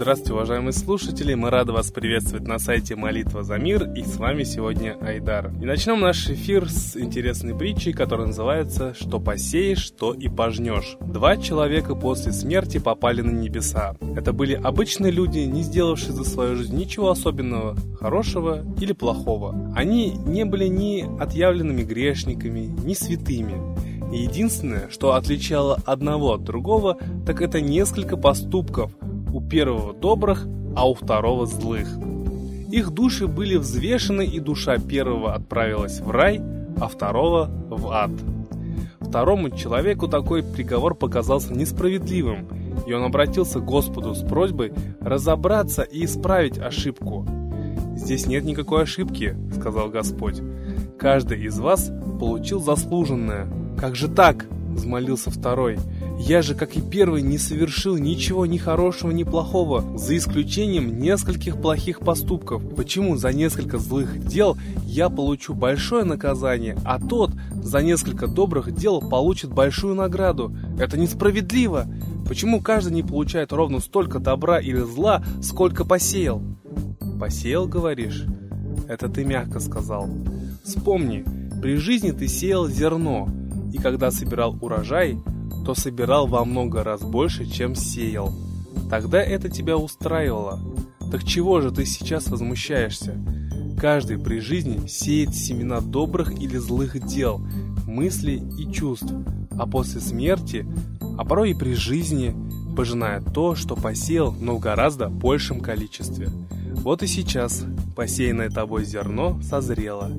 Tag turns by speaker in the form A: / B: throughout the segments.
A: Здравствуйте, уважаемые слушатели! Мы рады вас приветствовать на сайте Молитва за мир, и с вами сегодня Айдар. И начнем наш эфир с интересной притчей, которая называется «Что посеешь, то и пожнешь». Два человека после смерти попали на небеса. Это были обычные люди, не сделавшие за свою жизнь ничего особенного, хорошего или плохого. Они не были ни отъявленными грешниками, ни святыми. Единственное, что отличало одного от другого, так это несколько поступков – у первого добрых, а у второго злых. Их души были взвешены, и душа первого отправилась в рай, а второго в ад. Второму человеку такой приговор показался несправедливым, и он обратился к Господу с просьбой разобраться и исправить ошибку. «Здесь нет никакой ошибки», — сказал Господь. «Каждый из вас получил заслуженное». «Как же так?» — взмолился второй. Я же, как и первый, не совершил ничего ни хорошего, ни плохого, за исключением нескольких плохих поступков. Почему за несколько злых дел я получу большое наказание, а тот за несколько добрых дел получит большую награду? Это несправедливо. Почему каждый не получает ровно столько добра или зла, сколько посеял? Посеял, говоришь? Это ты мягко сказал. Вспомни, при жизни ты сеял зерно, и когда собирал урожай, то собирал во много раз больше, чем сеял. Тогда это тебя устраивало. Так чего же ты сейчас возмущаешься? Каждый при жизни сеет семена добрых или злых дел, мыслей и чувств, а после смерти, а порой и при жизни, пожинает то, что посеял, но в гораздо большем количестве. Вот и сейчас посеянное тобой зерно созрело,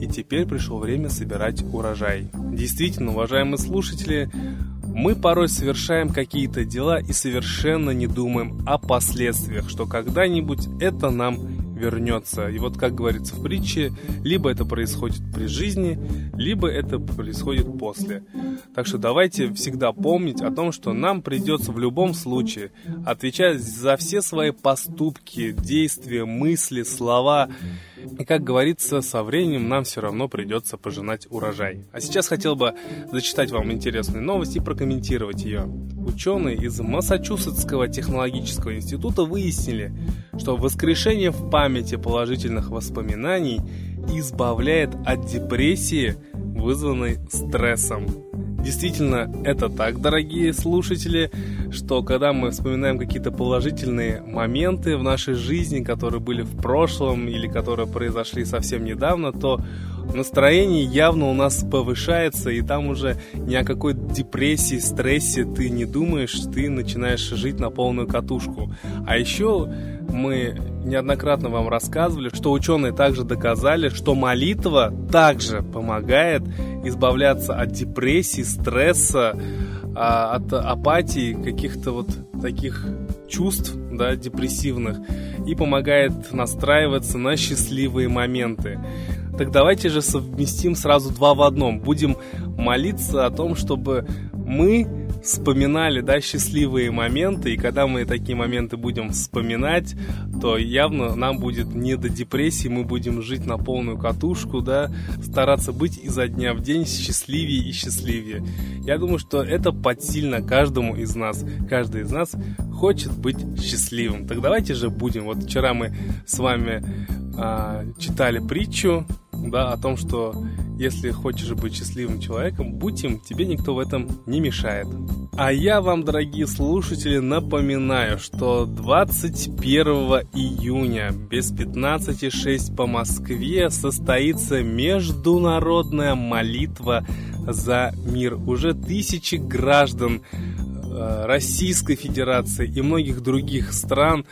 A: и теперь пришло время собирать урожай. Действительно, уважаемые слушатели, мы порой совершаем какие-то дела и совершенно не думаем о последствиях, что когда-нибудь это нам вернется. И вот, как говорится в притче, либо это происходит при жизни, либо это происходит после. Так что давайте всегда помнить о том, что нам придется в любом случае отвечать за все свои поступки, действия, мысли, слова. И, как говорится, со временем нам все равно придется пожинать урожай. А сейчас хотел бы зачитать вам интересную новость и прокомментировать ее. Ученые из Массачусетского технологического института выяснили, что воскрешение в памяти положительных воспоминаний избавляет от депрессии, вызванной стрессом. Действительно, это так, дорогие слушатели, что когда мы вспоминаем какие-то положительные моменты в нашей жизни, которые были в прошлом или которые произошли совсем недавно, то настроение явно у нас повышается, и там уже ни о какой депрессии, стрессе ты не думаешь, ты начинаешь жить на полную катушку. А еще мы неоднократно вам рассказывали, что ученые также доказали, что молитва также помогает избавляться от депрессии, стресса, а, от апатии, каких-то вот таких чувств, да, депрессивных, и помогает настраиваться на счастливые моменты. Так давайте же совместим сразу два в одном. Будем молиться о том, чтобы мы вспоминали, да, счастливые моменты, и когда мы такие моменты будем вспоминать, то явно нам будет не до депрессии, мы будем жить на полную катушку, да, стараться быть изо дня в день счастливее и счастливее. Я думаю, что это подсильно каждому из нас. Каждый из нас хочет быть счастливым. Так давайте же будем. Вот вчера мы с вами а, читали притчу, да, о том, что если хочешь быть счастливым человеком, будь им, тебе никто в этом не мешает. А я вам, дорогие слушатели, напоминаю, что 21 июня без 15.06 по Москве состоится международная молитва за мир. Уже тысячи граждан э, Российской Федерации и многих других стран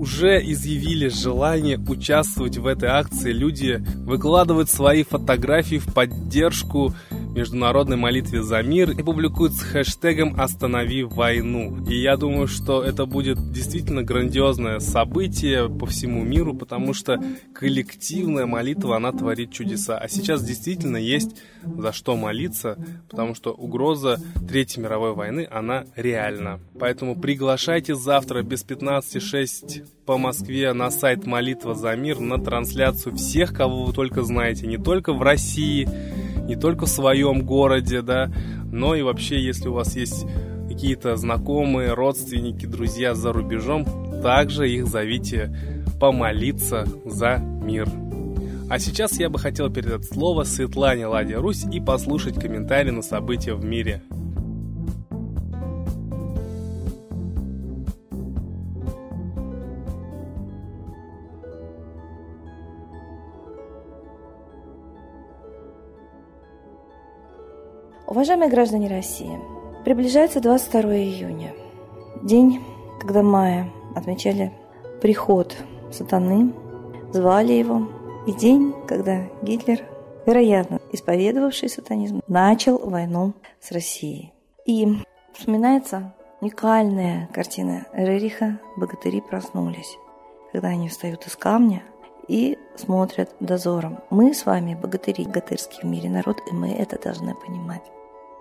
A: уже изъявили желание участвовать в этой акции. Люди выкладывают свои фотографии в поддержку международной молитве за мир и публикуют с хэштегом «Останови войну». И я думаю, что это будет действительно грандиозное событие по всему миру, потому что коллективная молитва, она творит чудеса. А сейчас действительно есть за что молиться, потому что угроза Третьей мировой войны, она реальна. Поэтому приглашайте завтра без 15.06 по Москве на сайт «Молитва за мир» на трансляцию всех, кого вы только знаете, не только в России, не только в своем городе, да, но и вообще, если у вас есть какие-то знакомые, родственники, друзья за рубежом, также их зовите помолиться за мир. А сейчас я бы хотел передать слово Светлане Ладе Русь и послушать комментарии на события в мире.
B: Уважаемые граждане России, приближается 22 июня, день, когда майя отмечали приход сатаны, звали его, и день, когда Гитлер, вероятно, исповедовавший сатанизм, начал войну с Россией. И вспоминается уникальная картина Рериха «Богатыри проснулись», когда они встают из камня и смотрят дозором. Мы с вами богатыри, богатырский в мире народ, и мы это должны понимать.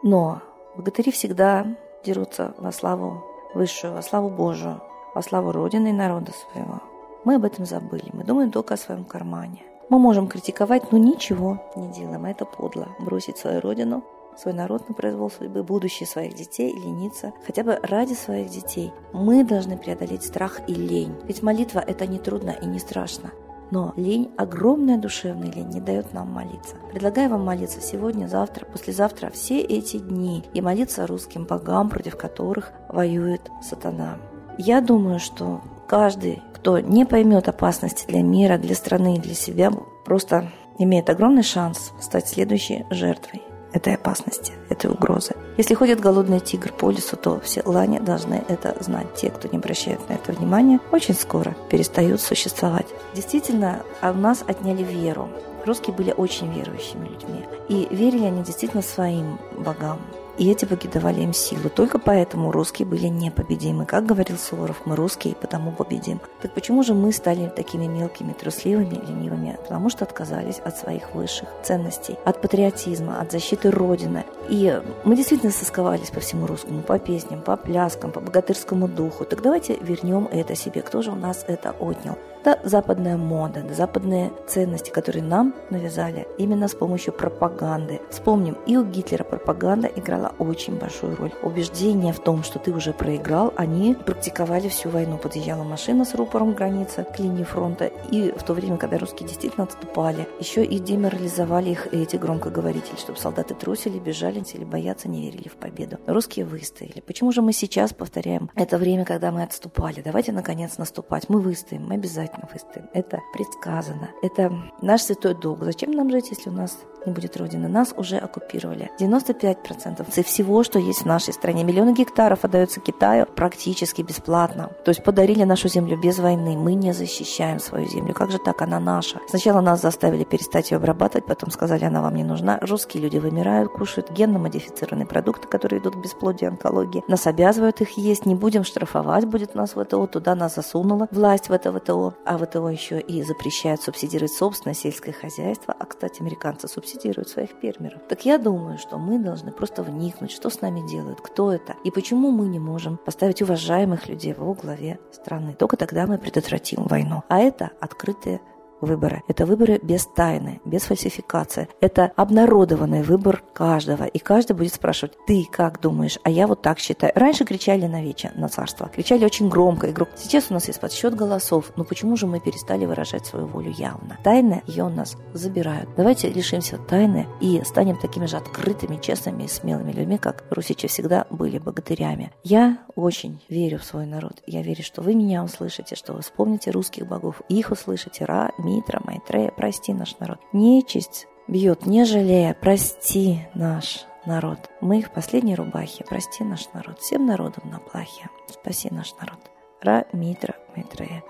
B: Но богатыри всегда дерутся во славу высшую, во славу Божию, во славу Родины и народа своего. Мы об этом забыли, мы думаем только о своем кармане. Мы можем критиковать, но ничего не делаем, это подло. Бросить свою родину, свой народ на произвол судьбы, будущее своих детей, лениться, хотя бы ради своих детей. Мы должны преодолеть страх и лень. Ведь молитва – это не трудно и не страшно. Но лень, огромная душевная лень, не дает нам молиться. Предлагаю вам молиться сегодня, завтра, послезавтра, все эти дни и молиться русским богам, против которых воюет сатана. Я думаю, что каждый, кто не поймет опасности для мира, для страны и для себя, просто имеет огромный шанс стать следующей жертвой этой опасности, этой угрозы. Если ходит голодный тигр по лесу, то все лани должны это знать. Те, кто не обращает на это внимания, очень скоро перестают существовать. Действительно, у нас отняли веру. Русские были очень верующими людьми. И верили они действительно своим богам, и эти боги давали им силу. Только поэтому русские были непобедимы. Как говорил Суворов, мы русские, потому победим. Так почему же мы стали такими мелкими, трусливыми, ленивыми? Потому что отказались от своих высших ценностей, от патриотизма, от защиты Родины. И мы действительно сосковались по всему русскому, по песням, по пляскам, по богатырскому духу. Так давайте вернем это себе. Кто же у нас это отнял? Да, западная мода, да, западные ценности, которые нам навязали именно с помощью пропаганды. Вспомним, и у Гитлера пропаганда играла очень большую роль. Убеждение в том, что ты уже проиграл, они практиковали всю войну. Подъезжала машина с рупором границы к линии фронта. И в то время, когда русские действительно отступали, еще и деморализовали их эти громкоговорители, чтобы солдаты трусили, бежали или боятся, не верили в победу. Русские выстояли. Почему же мы сейчас повторяем это время, когда мы отступали? Давайте, наконец, наступать. Мы выстоим, мы обязательно обязательно выстоим. Это предсказано. Это наш святой долг. Зачем нам жить, если у нас не будет Родины. Нас уже оккупировали. 95% всего, что есть в нашей стране. Миллионы гектаров отдаются Китаю практически бесплатно. То есть подарили нашу землю без войны. Мы не защищаем свою землю. Как же так? Она наша. Сначала нас заставили перестать ее обрабатывать, потом сказали, она вам не нужна. Русские люди вымирают, кушают генно-модифицированные продукты, которые идут к бесплодию онкологии. Нас обязывают их есть. Не будем штрафовать, будет нас ВТО. Туда нас засунула власть в это ВТО. А ВТО еще и запрещает субсидировать собственное сельское хозяйство. А, кстати, американцы субсидируют субсидируют своих фермеров. Так я думаю, что мы должны просто вникнуть, что с нами делают, кто это, и почему мы не можем поставить уважаемых людей во главе страны. Только тогда мы предотвратим войну. А это открытые выборы. Это выборы без тайны, без фальсификации. Это обнародованный выбор каждого. И каждый будет спрашивать, ты как думаешь, а я вот так считаю. Раньше кричали на вече, на царство. Кричали очень громко и громко. Сейчас у нас есть подсчет голосов. Но почему же мы перестали выражать свою волю явно? Тайны ее у нас забирают. Давайте лишимся тайны и станем такими же открытыми, честными и смелыми людьми, как русичи всегда были богатырями. Я очень верю в свой народ. Я верю, что вы меня услышите, что вы вспомните русских богов, их услышите. Ра, Митра, Майтрея, прости наш народ. Нечисть бьет, не жалея, прости наш народ. Мы их последней рубахе, прости наш народ. Всем народам на плахе, спаси наш народ. Ра, Митра, Майтрея,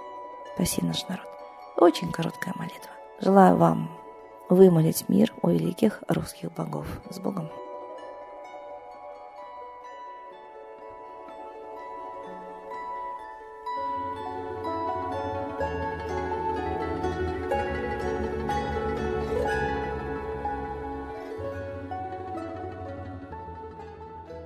B: спаси наш народ. Очень короткая молитва. Желаю вам вымолить мир у великих русских богов. С Богом!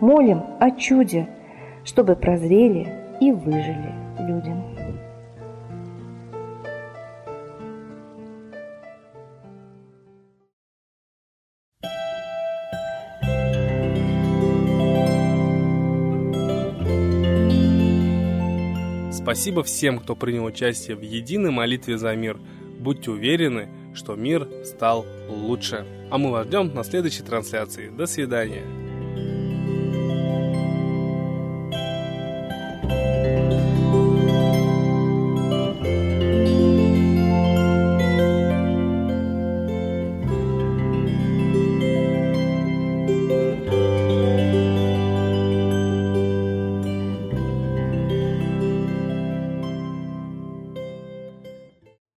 B: молим о чуде, чтобы прозрели и выжили людям.
A: Спасибо всем, кто принял участие в единой молитве за мир. Будьте уверены, что мир стал лучше. А мы вас ждем на следующей трансляции. До свидания.